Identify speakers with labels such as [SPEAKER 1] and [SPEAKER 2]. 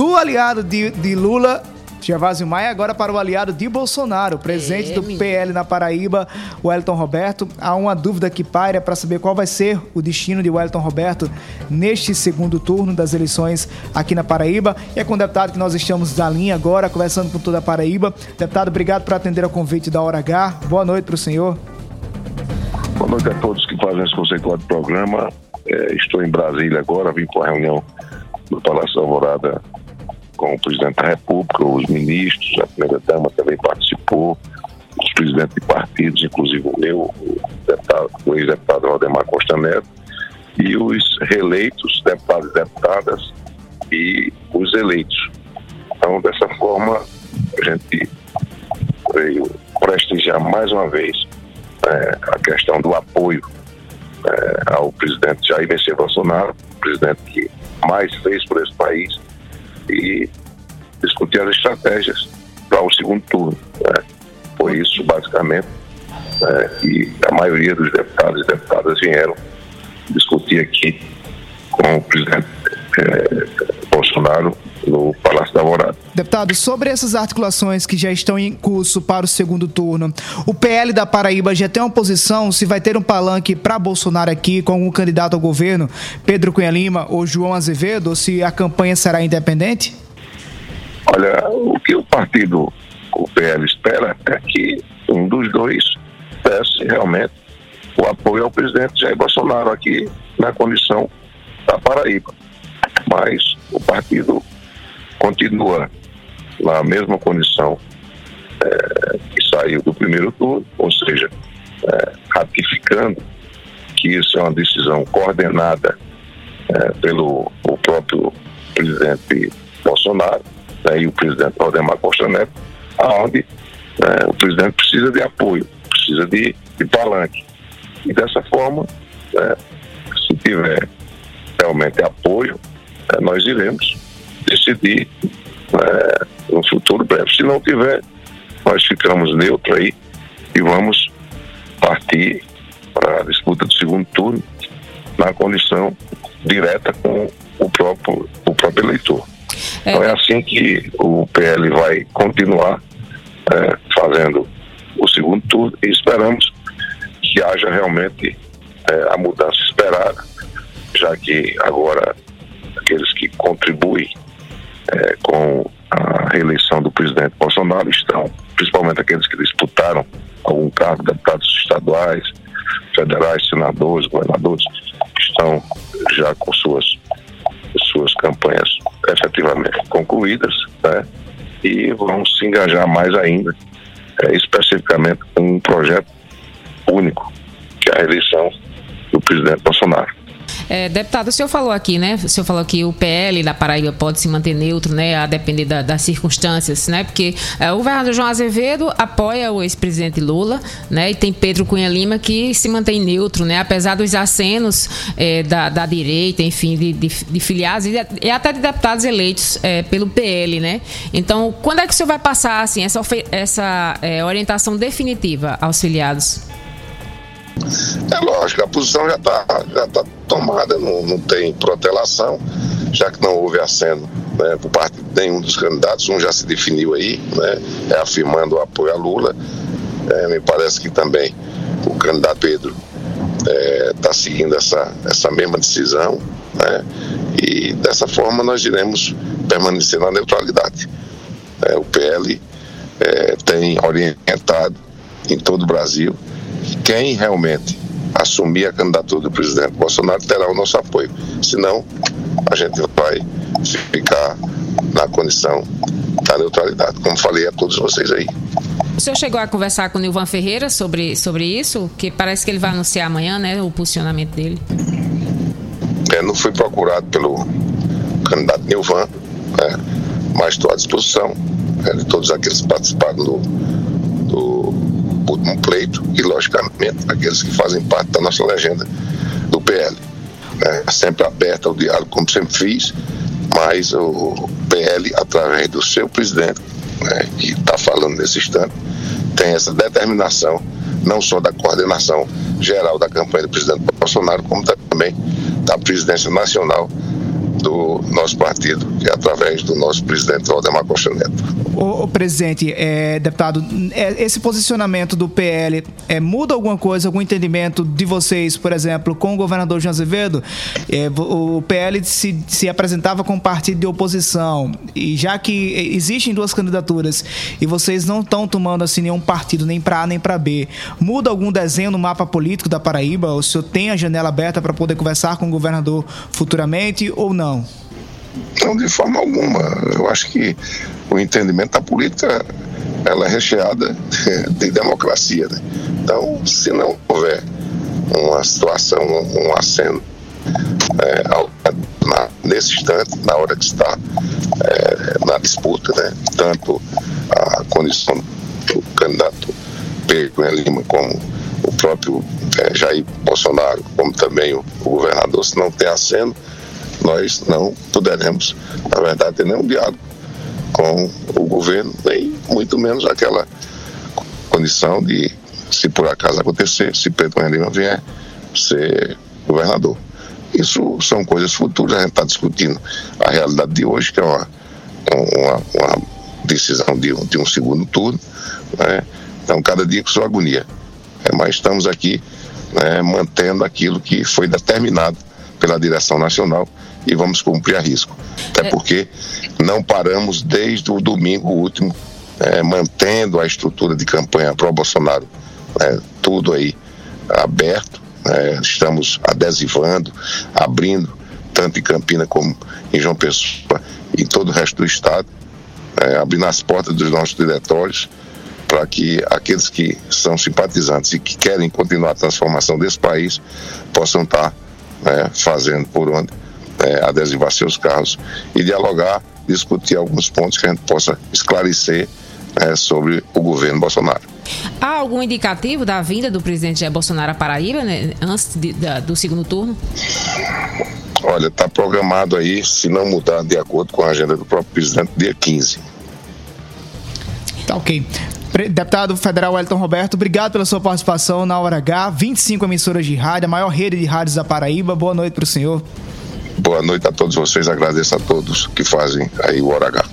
[SPEAKER 1] do aliado de, de Lula Gervásio Maia agora para o aliado de Bolsonaro, presente é, do PL na Paraíba, Wellington Roberto. Há uma dúvida que paira para saber qual vai ser o destino de Wellington Roberto neste segundo turno das eleições aqui na Paraíba. E é com o deputado que nós estamos na linha agora, conversando com toda a Paraíba. Deputado, obrigado por atender ao convite da Hora H. Boa noite para o senhor.
[SPEAKER 2] Boa noite a todos que fazem esse conceituado programa. É, estou em Brasília agora, vim para a reunião do Palácio Alvorada com o presidente da República, os ministros, a primeira-dama também participou, os presidentes de partidos, inclusive o meu, o, deputado, o ex-deputado Valdemar Costa Neto, e os reeleitos, deputados e deputadas, e os eleitos. Então, dessa forma, a gente veio prestigiar mais uma vez é, a questão do apoio é, ao presidente Jair Messias Bolsonaro, presidente que mais fez por esse país, e discutir as estratégias para o segundo turno. Né? Foi isso, basicamente, né, que a maioria dos deputados e deputadas vieram discutir aqui com o presidente eh, Bolsonaro no Palácio da Morada.
[SPEAKER 1] Deputado, sobre essas articulações que já estão em curso para o segundo turno, o PL da Paraíba já tem uma posição se vai ter um palanque para Bolsonaro aqui com um candidato ao governo, Pedro Cunha Lima ou João Azevedo, ou se a campanha será independente?
[SPEAKER 2] Olha, o que o partido, o PL, espera é que um dos dois desse realmente o apoio ao presidente Jair Bolsonaro aqui na condição da Paraíba. Mas o partido continua na mesma condição é, que saiu do primeiro turno, ou seja, é, ratificando que isso é uma decisão coordenada é, pelo o próprio presidente Bolsonaro né, e o presidente Valdemar Costa Neto, onde né, o presidente precisa de apoio, precisa de, de palanque. E dessa forma, né, se tiver realmente apoio, né, nós iremos decidir né, no futuro breve. Se não tiver, nós ficamos neutros aí e vamos partir para a disputa do segundo turno na condição direta com o próprio, o próprio eleitor. É. Então é assim que o PL vai continuar é, fazendo o segundo turno e esperamos que haja realmente é, a mudança esperada, já que agora aqueles que contribuem é, com a reeleição do presidente Bolsonaro estão, principalmente aqueles que disputaram algum cargo, deputados estaduais, federais, senadores, governadores, estão já com suas suas campanhas efetivamente concluídas, né? E vão se engajar mais ainda, é, especificamente com um projeto único, que é a reeleição do presidente Bolsonaro.
[SPEAKER 3] É, deputado, o senhor falou aqui, né? O senhor falou que o PL da Paraíba pode se manter neutro, né? A depender da, das circunstâncias, né? Porque é, o governador João Azevedo apoia o ex-presidente Lula, né? E tem Pedro Cunha Lima que se mantém neutro, né? Apesar dos acenos é, da, da, direita, enfim, de, de, de filiados e, e, até de deputados eleitos é, pelo PL, né? Então, quando é que o senhor vai passar, assim, essa, essa é, orientação definitiva aos filiados?
[SPEAKER 2] É lógico, a posição já está já tá tomada, não, não tem protelação, já que não houve aceno né, por parte de nenhum dos candidatos, um já se definiu aí, né, é, afirmando o apoio a Lula. É, me parece que também o candidato Pedro está é, tá seguindo essa, essa mesma decisão, né, e dessa forma nós iremos permanecer na neutralidade. É, o PL é, tem orientado em todo o Brasil quem realmente assumir a candidatura do presidente Bolsonaro terá o nosso apoio. Senão, a gente vai ficar na condição da neutralidade, como falei a todos vocês aí.
[SPEAKER 3] O senhor chegou a conversar com o Nilvan Ferreira sobre, sobre isso? Que parece que ele vai anunciar amanhã, né, o posicionamento dele.
[SPEAKER 2] É, não fui procurado pelo candidato Nilvan, né, mas estou à disposição né, de todos aqueles que participaram do um pleito e, logicamente, aqueles que fazem parte da nossa legenda do PL. Né? Sempre aberta ao diálogo, como sempre fiz, mas o PL, através do seu presidente, né, que está falando nesse instante, tem essa determinação, não só da coordenação geral da campanha do presidente Bolsonaro, como também da presidência nacional do nosso partido e através do nosso presidente Valdemar Costa Neto.
[SPEAKER 1] O, o presidente, é, deputado, é, esse posicionamento do PL é, muda alguma coisa, algum entendimento de vocês, por exemplo, com o governador João Azevedo? É, o PL se, se apresentava como partido de oposição e já que existem duas candidaturas e vocês não estão tomando assim nenhum partido nem para A nem para B, muda algum desenho no mapa político da Paraíba? O senhor tem a janela aberta para poder conversar com o governador futuramente ou não?
[SPEAKER 2] Não, de forma alguma. Eu acho que o entendimento da política ela é recheada de, de democracia. Né? Então, se não houver uma situação, um aceno é, nesse instante, na hora que está é, na disputa, né? tanto a condição do candidato Pedro Lima como o próprio é, Jair Bolsonaro, como também o, o governador, se não tem aceno, nós não poderemos, na verdade, ter nenhum diálogo com o governo, nem muito menos aquela condição de, se por acaso acontecer, se Pedro Lima vier ser governador. Isso são coisas futuras, a gente está discutindo a realidade de hoje, que é uma, uma, uma decisão de um, de um segundo turno. Né? Então, cada dia com sua agonia. É, mas estamos aqui né, mantendo aquilo que foi determinado pela direção nacional e vamos cumprir a risco. Até é. porque não paramos desde o domingo último, é, mantendo a estrutura de campanha pró-Bolsonaro, é, tudo aí aberto. É, estamos adesivando, abrindo, tanto em Campina como em João Pessoa e em todo o resto do estado, é, abrindo as portas dos nossos diretórios para que aqueles que são simpatizantes e que querem continuar a transformação desse país possam estar né, fazendo por onde é, adesivar seus carros e dialogar, discutir alguns pontos que a gente possa esclarecer é, sobre o governo Bolsonaro.
[SPEAKER 3] Há algum indicativo da vinda do presidente Jair Bolsonaro à Paraíba né, antes de, da, do segundo turno?
[SPEAKER 2] Olha, está programado aí, se não mudar de acordo com a agenda do próprio presidente, dia 15.
[SPEAKER 1] Tá ok. Deputado Federal Wellington Roberto, obrigado pela sua participação na Hora H. 25 emissoras de rádio, a maior rede de rádios da Paraíba. Boa noite para o senhor.
[SPEAKER 2] Boa noite a todos vocês, agradeço a todos que fazem aí o Hora H.